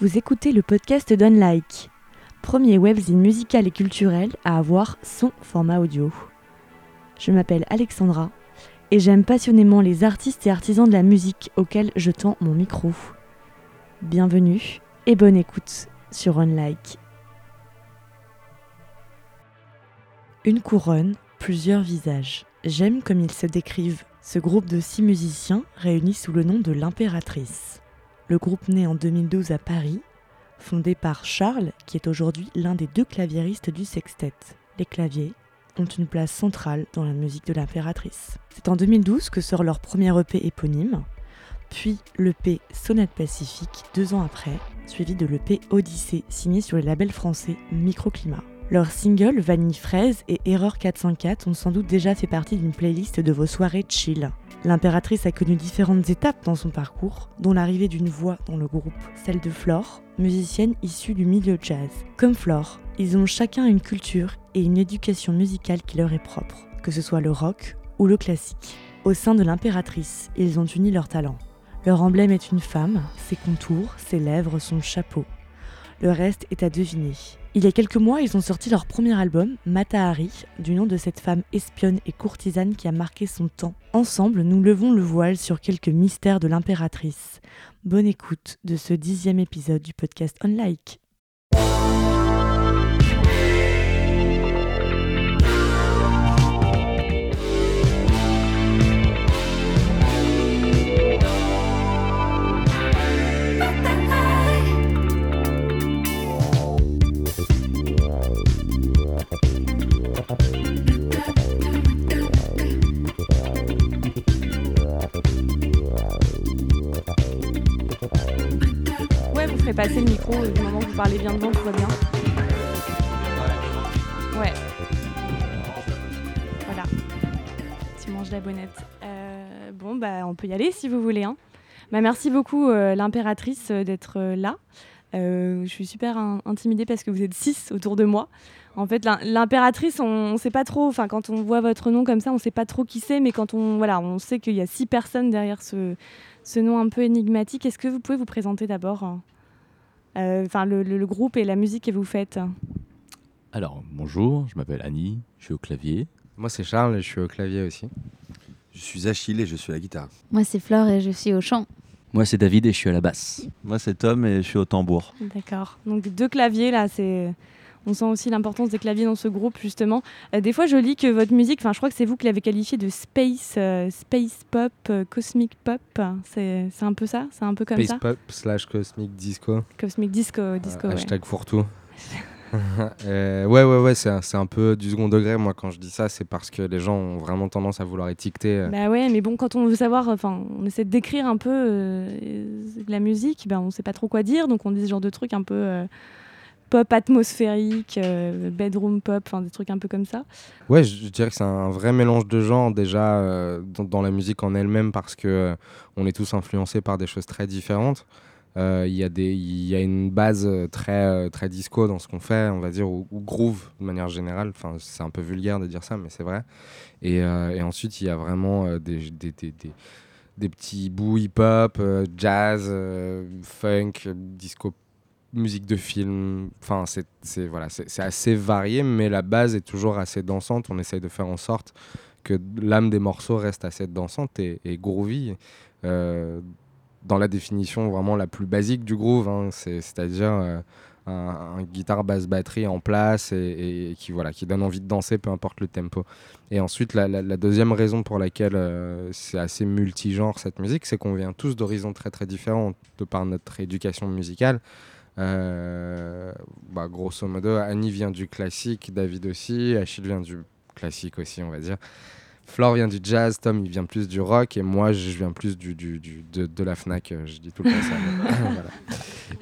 Vous écoutez le podcast d'Unlike, premier webzine musical et culturel à avoir son format audio. Je m'appelle Alexandra et j'aime passionnément les artistes et artisans de la musique auxquels je tends mon micro. Bienvenue et bonne écoute sur Unlike. Une couronne, plusieurs visages. J'aime comme ils se décrivent, ce groupe de six musiciens réunis sous le nom de l'Impératrice. Le groupe né en 2012 à Paris, fondé par Charles, qui est aujourd'hui l'un des deux claviéristes du sextet. Les claviers ont une place centrale dans la musique de l'impératrice. C'est en 2012 que sort leur premier EP éponyme, puis l'EP Sonate Pacifique deux ans après, suivi de l'EP Odyssée signé sur les labels français Microclimat. Leurs singles Vanille Fraise et Erreur 404 ont sans doute déjà fait partie d'une playlist de vos soirées chill. L'impératrice a connu différentes étapes dans son parcours, dont l'arrivée d'une voix dans le groupe, celle de Flore, musicienne issue du milieu jazz. Comme Flore, ils ont chacun une culture et une éducation musicale qui leur est propre, que ce soit le rock ou le classique. Au sein de l'impératrice, ils ont uni leurs talents. Leur emblème est une femme, ses contours, ses lèvres, son chapeau. Le reste est à deviner. Il y a quelques mois, ils ont sorti leur premier album, Matahari, du nom de cette femme espionne et courtisane qui a marqué son temps. Ensemble, nous levons le voile sur quelques mystères de l'impératrice. Bonne écoute de ce dixième épisode du podcast Unlike. Passer le micro du moment que vous parlez bien devant, tout va bien. Ouais. Voilà. Tu manges la bonnette. Euh, bon, bah, on peut y aller si vous voulez. Hein. Bah, merci beaucoup, euh, l'impératrice, euh, d'être là. Je suis super in- intimidée parce que vous êtes six autour de moi. En fait, l'im- l'impératrice, on ne sait pas trop. Enfin, quand on voit votre nom comme ça, on ne sait pas trop qui c'est, mais quand on, voilà, on sait qu'il y a six personnes derrière ce, nom un peu énigmatique. Est-ce que vous pouvez vous présenter d'abord hein? Enfin, le, le- le groupe et la musique que vous faites. Alors, bonjour, je m'appelle Annie, je suis au clavier. Moi, c'est Charles et je suis au clavier aussi. Je suis Achille et je suis à la guitare. Moi, c'est Flore et je suis au chant. Moi, c'est David et je suis à la basse. Moi, c'est Tom et je suis au tambour. D'accord. Donc deux claviers là, c'est. On sent aussi l'importance des claviers dans ce groupe justement. Euh, des fois, je lis que votre musique, enfin, je crois que c'est vous qui l'avez qualifié de space, euh, space pop, euh, cosmic pop. C'est un peu ça, c'est un peu comme Space ça. Pop slash Cosmic Disco. Cosmic disco, disco. Euh, ouais. Hashtag fourre-tout. Ouais, ouais, ouais, c'est un, peu du second degré. Moi, quand je dis ça, c'est parce que les gens ont vraiment tendance à vouloir étiqueter. euh, Bah ouais, mais bon, quand on veut savoir, enfin, on essaie de décrire un peu euh, la musique, ben on sait pas trop quoi dire, donc on dit ce genre de trucs un peu euh, pop atmosphérique, euh, bedroom pop, enfin des trucs un peu comme ça. Ouais, je, dirais que c'est un vrai mélange de genres déjà euh, dans, la musique en elle-même parce que euh, on est tous influencés par des choses très différentes. Il y, y a une base très, très disco dans ce qu'on fait, on va dire, ou, groove de manière générale. Enfin, c'est un peu vulgaire de dire ça, mais c'est vrai. Et, ensuite, il y a vraiment des, des, des, des- petits bouts hip-hop, jazz, funk, disco, musique de film. Enfin, c'est voilà, assez varié, mais la base est toujours assez dansante. On essaye de faire en sorte que l'âme des morceaux reste assez dansante et, groovy. euh, dans la définition vraiment la plus basique du groove, hein, c'est- c'est-à-dire euh, un, guitare basse batterie en place et, qui voilà qui donne envie de danser peu importe le tempo. Et ensuite la deuxième raison pour laquelle euh, c'est assez multigenre cette musique, c'est qu'on vient tous d'horizons très très différents de par notre éducation musicale. Euh, bah, grosso modo, Annie vient du classique, David aussi, Achille vient du classique aussi, on va dire. Flore vient du jazz, Tom il vient plus du rock et moi je viens plus du, du, du- de, de la Fnac, euh, je dis tout le temps ça. mais voilà.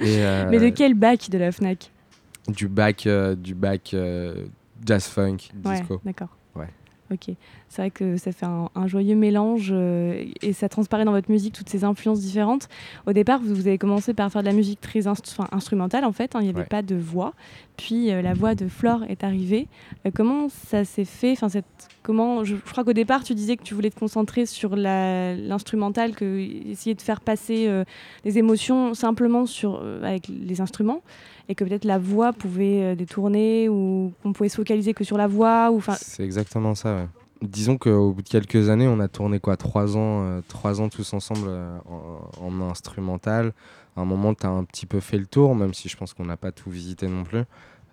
Et, euh, Mais de quel bac de la Fnac? Du bac, euh, du bac euh, jazz funk, Ouais, disco. d'accord. Ouais. Ok. C'est vrai que ça fait un, un joyeux mélange euh, et ça transparaît dans votre musique toutes ces influences différentes. Au départ, vous, vous avez commencé par faire de la musique très instrumentale en fait, hein, il n'y avait Ouais. pas de voix. Puis euh, la voix de Flore est arrivée. Euh, comment ça s'est fait enfin, cette, comment, je, je crois qu'au départ, tu disais que tu voulais te concentrer sur l'instrumental, que essayer de faire passer les émotions simplement sur, avec les instruments et que peut-être la voix pouvait détourner ou qu'on pouvait se focaliser que sur la voix ou C'est exactement ça. ouais. Disons qu'au bout de quelques années, on a tourné quoi trois ans, euh, trois ans tous ensemble euh, en, en instrumental. À un moment, tu as un petit peu fait le tour, même si je pense qu'on n'a pas tout visité non plus.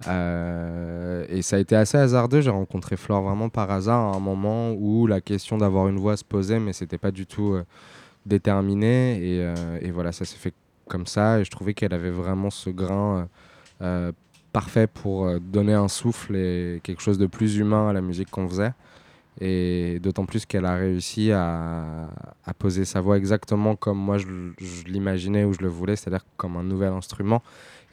Euh, et ça a été assez hasardeux. J'ai rencontré Flore vraiment par hasard à un moment où la question d'avoir une voix se posait, mais c'était pas du tout déterminé. Et, et voilà, ça s'est fait comme ça. Et je trouvais qu'elle avait vraiment ce grain parfait pour donner un souffle et quelque chose de plus humain à la musique qu'on faisait. Et d'autant plus qu'elle a réussi à, à poser sa voix exactement comme moi je, l'imaginais ou je le voulais, c'est-à-dire comme un nouvel instrument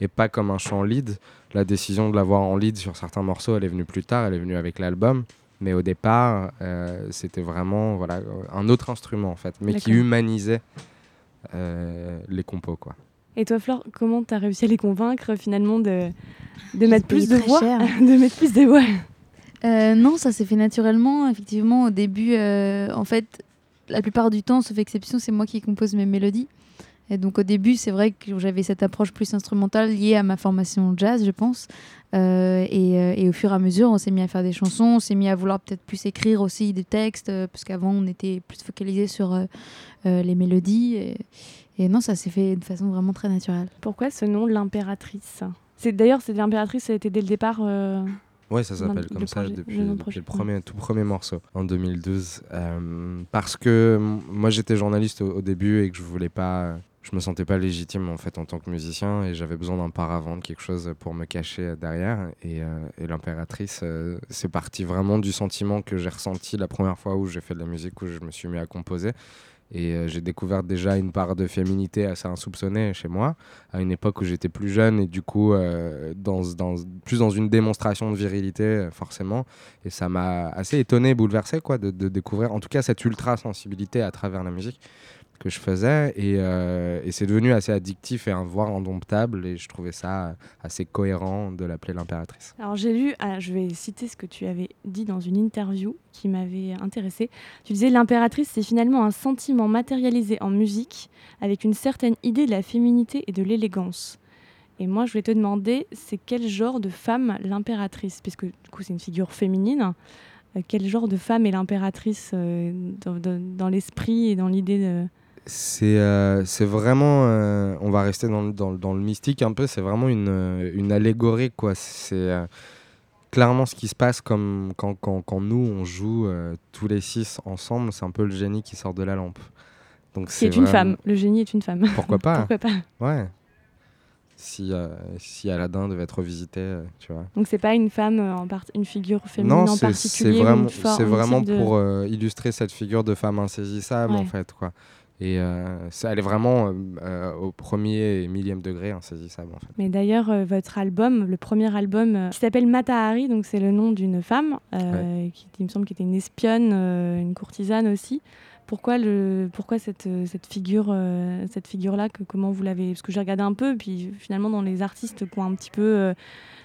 et pas comme un chant lead. La décision de l'avoir en lead sur certains morceaux, elle est venue plus tard, elle est venue avec l'album. Mais au départ, euh, c'était vraiment voilà, un autre instrument en fait, mais qui humanisait euh, les compos. Quoi. Et toi, Flore, comment tu as réussi à les convaincre finalement de, de mettre plus de voix. De mettre plus de voix Euh, non, ça s'est fait naturellement. Effectivement, au début, euh, en fait, la plupart du temps, sauf exception, c'est moi qui compose mes mélodies. Et donc au début, c'est vrai que j'avais cette approche plus instrumentale liée à ma formation jazz, je pense. Euh, et, au fur et à mesure, on s'est mis à faire des chansons, on s'est mis à vouloir peut-être plus écrire aussi des textes, euh, parce qu'avant, on était plus focalisé sur les mélodies. Et, et non, ça s'est fait de façon vraiment très naturelle. Pourquoi ce nom, l'impératrice? C'est D'ailleurs, c'est l'impératrice, ça a été dès le départ. Euh, Ouais, ça s'appelle le comme ça projet- depuis, le depuis premier, tout premier morceau en 2012. Euh, parce que moi j'étais journaliste au, au début et que je voulais pas, je me sentais pas légitime en fait en tant que musicien et j'avais besoin d'un paravent, de quelque chose pour me cacher derrière. Et, euh, et l'impératrice, euh, c'est parti vraiment du sentiment que j'ai ressenti la première fois où j'ai fait de la musique, où je me suis mis à composer. Et euh, j'ai découvert déjà une part de féminité assez insoupçonnée chez moi, à une époque où j'étais plus jeune et du coup, euh, plus dans une démonstration de virilité, euh, forcément. Et ça m'a assez étonné, bouleversé, quoi, de, de découvrir en tout cas cette ultra-sensibilité à travers la musique que je faisais. Et, euh, et c'est devenu assez addictif et un voire indomptable. Et je trouvais ça assez cohérent de l'appeler l'impératrice. Alors j'ai lu, ah, je vais citer ce que tu avais dit dans une interview qui m'avait intéressée. Tu disais l'impératrice, c'est finalement un sentiment matérialisé en musique avec une certaine idée de la féminité et de l'élégance. Et moi, je voulais te demander, c'est quel genre de femme l'impératrice? Puisque du coup, c'est une figure féminine. Euh, quel genre de femme est l'impératrice euh, dans, dans- dans l'esprit et dans l'idée de... C'est euh, c'est vraiment, euh, on va rester dans, le- dans, le- dans le mystique un peu, c'est vraiment une, euh, une allégorie, quoi. C'est euh, clairement ce qui se passe comme quand, quand, quand nous, on joue tous les six ensemble, c'est un peu le génie qui sort de la lampe. Donc c'est est une vraiment- femme. Le génie est une femme. Pourquoi pas? Pourquoi pas? Ouais. Si, si Aladdin devait être revisité, tu vois. Donc c'est pas une femme en part... une figure féminine Non, en particulier. vraiment, for- c'est vraiment de- pour illustrer cette figure de femme insaisissable, en fait, quoi. Et euh, c'est- elle est vraiment euh, euh, au premier et millième degré insaisissable, en fait. Mais d'ailleurs, euh, votre album, le premier album, qui s'appelle Matahari, donc c'est le nom d'une femme, qui il me semble qui était une espionne, une courtisane aussi. Pourquoi, le, pourquoi cette, cette figure, cette figure-là, que, comment vous l'avez Parce que j'ai regardé un peu, puis finalement dans les artistes qui ont un petit peu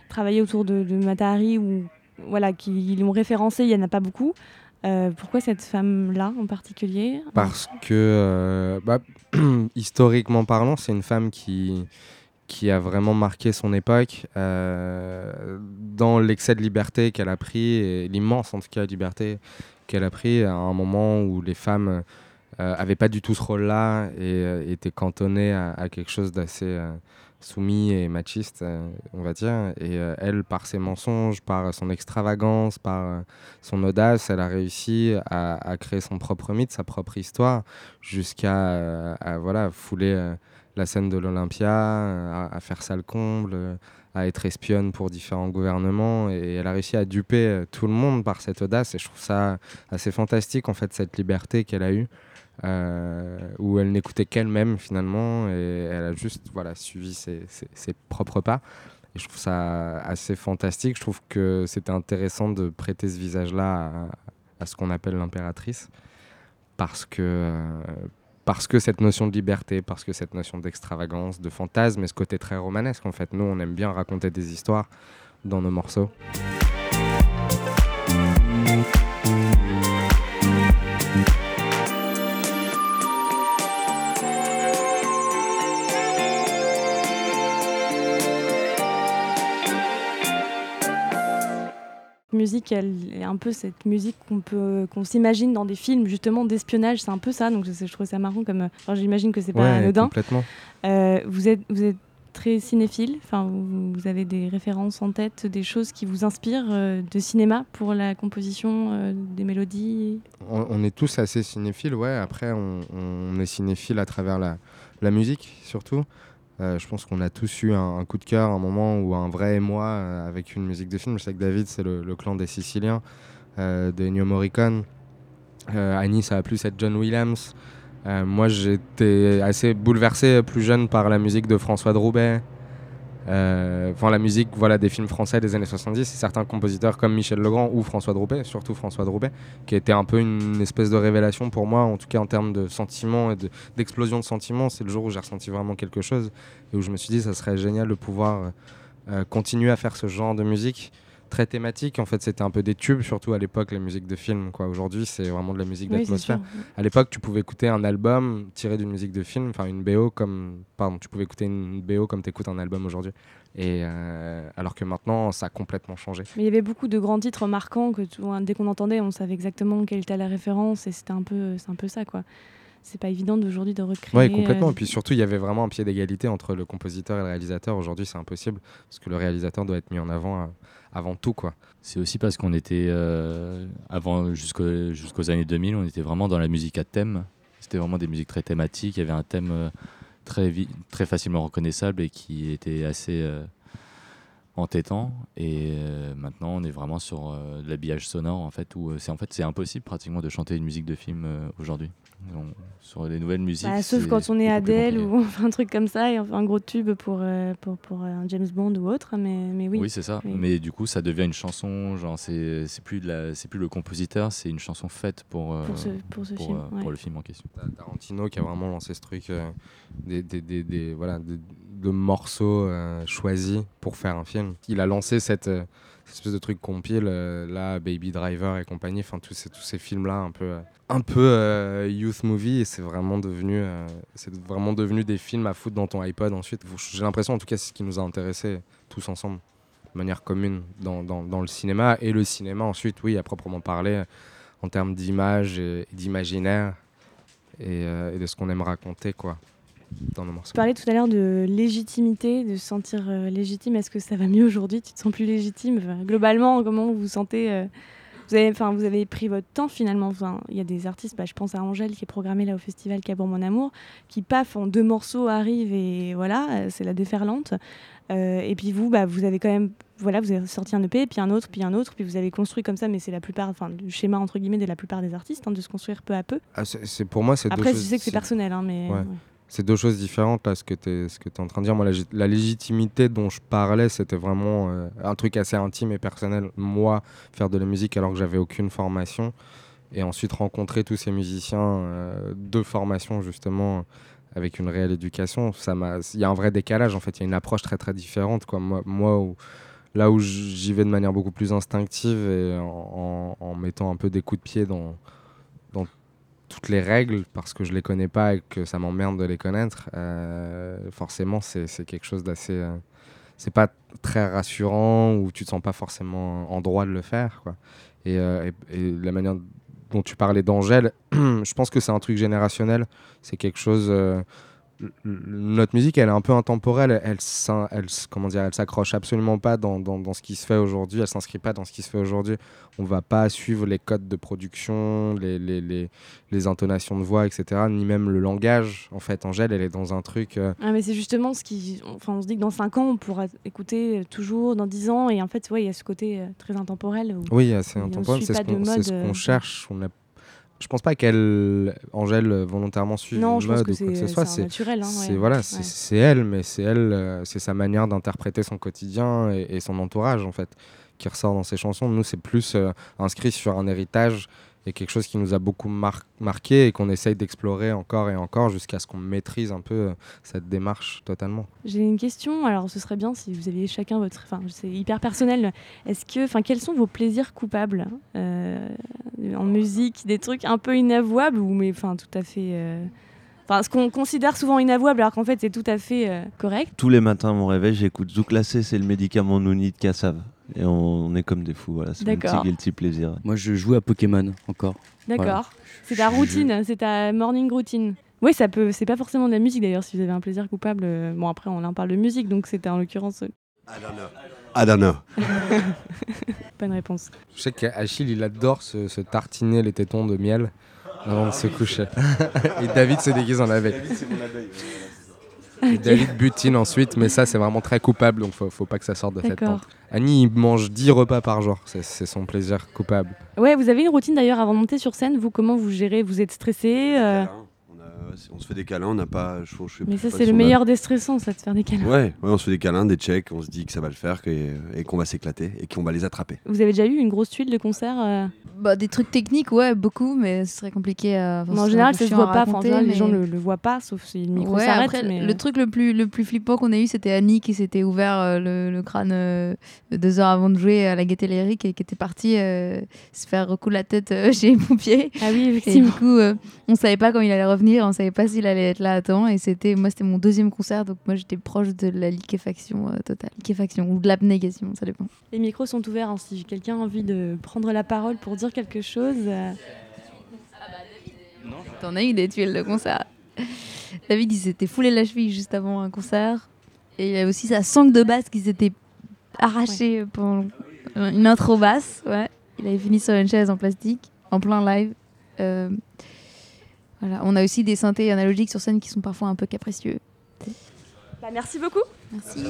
travaillé autour de, de Matahari ou voilà, qui l'ont référencé, il y en a pas beaucoup. Euh, pourquoi cette femme-là en particulier? Parce que, euh, bah, historiquement parlant, c'est une femme qui, qui a vraiment marqué son époque euh, dans l'excès de liberté qu'elle a pris, et l'immense en tout cas liberté qu'elle a pris à un moment où les femmes euh, avaient pas du tout ce rôle-là et étaient cantonnées à, quelque chose d'assez soumis et machiste, euh, on va dire. Et euh, elle, par ses mensonges, par son extravagance, par euh, son audace, elle a réussi à, créer son propre mythe, sa propre histoire, jusqu'à voilà, fouler la scène de l'Olympia, à, à faire ça le comble, à être espionne pour différents gouvernements. Et elle a réussi à duper euh, tout le monde par cette audace. Et je trouve ça assez fantastique, en fait, cette liberté qu'elle a eue. euh, où elle n'écoutait qu'elle-même finalement et elle a juste voilà, suivi ses, ses- propres pas. Et je trouve ça assez fantastique. Je trouve que c'était intéressant de prêter ce visage-là à ce qu'on appelle l'impératrice, parce que, euh, parce que cette notion de liberté, parce que cette notion d'extravagance, de fantasme, et ce côté très romanesque, en fait, nous, on aime bien raconter des histoires dans nos morceaux. Musique, elle est un peu cette musique qu'on peut, qu'on s'imagine dans des films justement d'espionnage. C'est un peu ça. Donc je, je trouve ça marrant comme. Enfin, j'imagine que c'est pas Ouais, anodin. complètement. Euh, vous êtes, vous êtes très cinéphile. Enfin, vous, vous avez des références en tête, des choses qui vous inspirent euh, de cinéma pour la composition euh, des mélodies? On, on est tous assez cinéphiles, ouais. Après, on, on est cinéphiles à travers la, la musique, surtout. Euh, je pense qu'on a tous eu un, coup de cœur, un moment ou un vrai émoi euh, avec une musique de film. Je sais que David, c'est le, clan des Siciliens, euh, de Ennio Morricone. Euh, Annie, ça a plus être John Williams. Moi, j'étais assez bouleversé plus jeune par la musique de François Droubet. Euh, Enfin, la musique voilà, des films français des années 70. Et certains compositeurs comme Michel Legrand ou François Droubet, surtout François Droubet, qui était un peu une espèce de révélation pour moi, en tout cas en termes de sentiments et de- d'explosion de, sentiments. C'est le jour où j'ai ressenti vraiment quelque chose et où je me suis dit ça serait génial de pouvoir euh, continuer à faire ce genre de musique très thématique. En fait, c'était un peu des tubes, surtout à l'époque, la musique de film. quoi. Aujourd'hui, c'est vraiment de la musique Oui, d'atmosphère. À l'époque, tu pouvais écouter un album tiré d'une musique de film, enfin une BO comme, pardon, tu pouvais écouter une BO comme tu écoutes un album aujourd'hui. Et euh, alors que maintenant, ça a complètement changé. Mais il y avait beaucoup de grands titres marquants que tout- dès qu'on entendait, on savait exactement quelle était la référence et c'était un peu, c'est un peu ça quoi. C'est pas évident d'aujourd'hui de recréer. Oui, complètement. euh, Et puis surtout, il y avait vraiment un pied d'égalité entre le compositeur et le réalisateur. Aujourd'hui, c'est impossible parce que le réalisateur doit être mis en avant euh, avant tout, quoi. C'est aussi parce qu'on était, euh, avant, jusqu'au- jusqu'aux années 2000, on était vraiment dans la musique à thème. C'était vraiment des musiques très thématiques. Il y avait un thème euh, très, vi- très facilement reconnaissable et qui était assez euh, entêtant. Et euh, maintenant, on est vraiment sur euh, de l'habillage sonore, en fait, où euh, c'est en fait, c'est impossible pratiquement de chanter une musique de film euh, aujourd'hui. On- Sur les nouvelles musiques. bah, sauf quand on est compliqué. ou on fait un truc comme ça et on fait un gros tube pour, euh, pour, pour un James Bond ou autre. Mais, mais oui. Oui, c'est ça. Oui. Mais du coup, ça devient une chanson. Genre, c'est c'est plus de la, c'est plus le compositeur, c'est une chanson faite pour euh, Pour ce- pour ce pour, film, euh, pour le film en question. Tarantino qui a vraiment lancé ce truc euh, des, des, des- des- voilà, de, morceaux euh, choisis pour faire un film. Il a lancé cette, euh, espèce de truc compile, euh, là, Baby Driver et compagnie, enfin tous ces, tous ces films-là un peu, un peu youth movie et c'est vraiment devenu, vraiment devenu des films à foutre dans ton iPod ensuite. J'ai l'impression, en tout cas, c'est ce qui nous a intéressés tous ensemble, de manière commune dans, dans, le cinéma et le cinéma ensuite, oui, à proprement parler, en termes d'image et d'imaginaire et de ce qu'on aime raconter quoi dans nos morceaux. Tu parlais tout à l'heure de légitimité, de se sentir euh, légitime. Est-ce que ça va mieux aujourd'hui? Tu te sens plus légitime? Enfin, Globalement, comment vous vous sentez euh, vous avez, enfin, vous avez pris votre temps finalement? Enfin, Il y a des artistes, bah, je pense à Angèle qui est programmée là au festival Cabourg Mon Amour, qui paf en deux morceaux arrive et voilà, euh, c'est la déferlante. Euh, et puis vous, bah, vous avez quand même, voilà, vous avez sorti un EP, puis un autre, puis un autre, puis vous avez construit comme ça, mais c'est la plupart, enfin, du schéma entre guillemets de la plupart des artistes, hein, de se construire peu à peu. Ah, c'est- pour moi c'est Après, je sais que c'est personnel, hein, mais Ouais. ouais. C'est deux choses différentes là ce que tu es en train de dire. Moi la, légitimité dont je parlais c'était vraiment euh, un truc assez intime et personnel. Moi faire de la musique alors que j'avais aucune formation. Et ensuite rencontrer tous ces musiciens euh, de formation justement avec une réelle éducation ça m'a il y a un vrai décalage en fait. Il y a une approche très très différente quoi. Moi, moi où- là où j'y vais de manière beaucoup plus instinctive et en, en- mettant un peu des coups de pied dans toutes les règles parce que je les connais pas et que ça m'emmerde de les connaître euh, forcément c'est quelque chose d'assez euh, c'est pas très rassurant ou tu te sens pas forcément en droit de le faire euh, et- et la manière dont tu parlais d'Angèle je pense que c'est un truc générationnel. C'est quelque chose notre musique elle est un peu intemporelle elle, elle, comment dire elle s'accroche absolument pas dans, dans, dans ce qui se fait aujourd'hui elle s'inscrit pas dans ce qui se fait aujourd'hui on va pas suivre les codes de production les, les, les, les intonations de voix etc ni même le langage en fait Angèle elle est dans un truc euh, Ah, mais c'est justement ce qui. Enfin, on se dit que dans 5 ans, on pourra écouter euh, toujours, dans 10 ans, et en fait, ouais, il y a ce côté euh, très intemporel. où- Oui, assez on intemporel. C'est ce qu'on c'est ce cherche. On a... Je pense pas qu'elle, Angèle, volontairement suive Non, une je pense mode que ou quoi que ce soit. c'est naturel. hein, ouais. voilà, Ouais. c'est c'est elle, mais c'est elle, euh, c'est sa manière d'interpréter son quotidien et, et son entourage en fait, qui ressort dans ses chansons. Nous, c'est plus euh, inscrit sur un héritage et quelque chose qui nous a beaucoup mar- marqué et qu'on essaye d'explorer encore et encore jusqu'à ce qu'on maîtrise un peu euh, cette démarche totalement. J'ai une question. Alors, ce serait bien si vous aviez chacun votre. Enfin, c'est hyper personnel. Est-ce que, enfin, quels sont vos plaisirs coupables euh, en musique Des trucs un peu inavouables ou mais, enfin, tout à fait. euh, Enfin, ce qu'on considère souvent inavouable, alors qu'en fait, c'est tout à fait euh, correct? Tous les matins à mon réveil, j'écoute Zouklacé, c'est le médicament Nouni de Kassav. Et on, on est comme des fous, voilà, c'est mon petit guilty plaisir. Moi, je joue à Pokémon encore. D'accord. C'est ta routine, c'est ta morning routine. Oui, ça peut. C'est pas forcément de la musique d'ailleurs. Si vous avez un plaisir coupable, euh, bon après, on en parle de musique, donc c'était en l'occurrence euh, I don't know. I don't know. pas une réponse. Je sais qu'Achille, il adore se, se tartiner les tétons de miel avant de se coucher. et David se déguise en abeille. Et David butine ensuite, mais ça, c'est vraiment très coupable, donc faut, faut pas que ça sorte de cette tente. Annie, il mange 10 repas par jour, c'est c'est son plaisir coupable. Ouais, vous avez une routine d'ailleurs avant de monter sur scène. Vous, comment vous gérez? Vous êtes stressé euh, On, a- on se fait des câlins, on n'a pas. Je, je Mais ça, pas c'est le meilleur des stressants, ça, de faire des câlins. Ouais, ouais, on se fait des câlins, des checks, on se dit que ça va le faire que- et qu'on va s'éclater et qu'on va les attraper. Vous avez déjà eu une grosse tuile de concert euh, Bah, des trucs techniques, ouais, beaucoup, mais ce serait compliqué enfin, mais En général, ça se voit pas. En raconter, général, les gens le, le voient pas, sauf si le micro Ouais, s'arrête. après, mais... le truc le plus, le plus flippant qu'on a eu, c'était Annie qui s'était ouvert euh, le, le crâne euh, deux heures avant de jouer à la Gaîté Lyrique et qui était partie euh, se faire recoudre la tête euh, chez les pompiers. Ah oui, Et du effectivement. coup, euh, on savait pas quand il allait revenir, on savait pas s'il allait être là à temps. Et c'était, moi, c'était mon deuxième concert, donc moi, j'étais proche de la liquéfaction euh, totale. Liquéfaction ou de l'abnégation, ça dépend. Les micros sont ouverts. hein, si quelqu'un a envie de prendre la parole pour dire quelque chose. euh, T'en as eu des tuiles de concert. David, il s'était foulé la cheville juste avant un concert. Et il y a aussi sa sangle de basse qui s'était arrachée pendant une intro basse. Ouais. Il avait fini sur une chaise en plastique, en plein live. Euh, voilà. On a aussi des synthés analogiques sur scène qui sont parfois un peu capricieux. bah, merci beaucoup. Merci.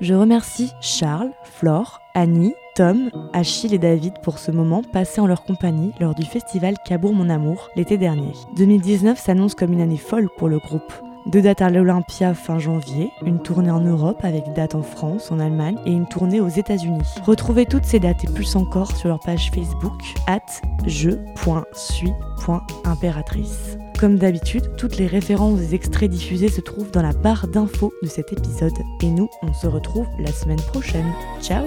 Je remercie Charles, Flore, Annie, Tom, Achille et David pour ce moment passé en leur compagnie lors du festival Cabourg Mon Amour l'été dernier. 2019 s'annonce comme une année folle pour le groupe. Deux dates à l'Olympia fin janvier, une tournée en Europe avec date en France, en Allemagne et une tournée aux États-Unis. Retrouvez toutes ces dates et plus encore sur leur page Facebook at je.suis.impératrice. Comme d'habitude, toutes les références des extraits diffusés se trouvent dans la barre d'infos de cet épisode. Et nous, on se retrouve la semaine prochaine. Ciao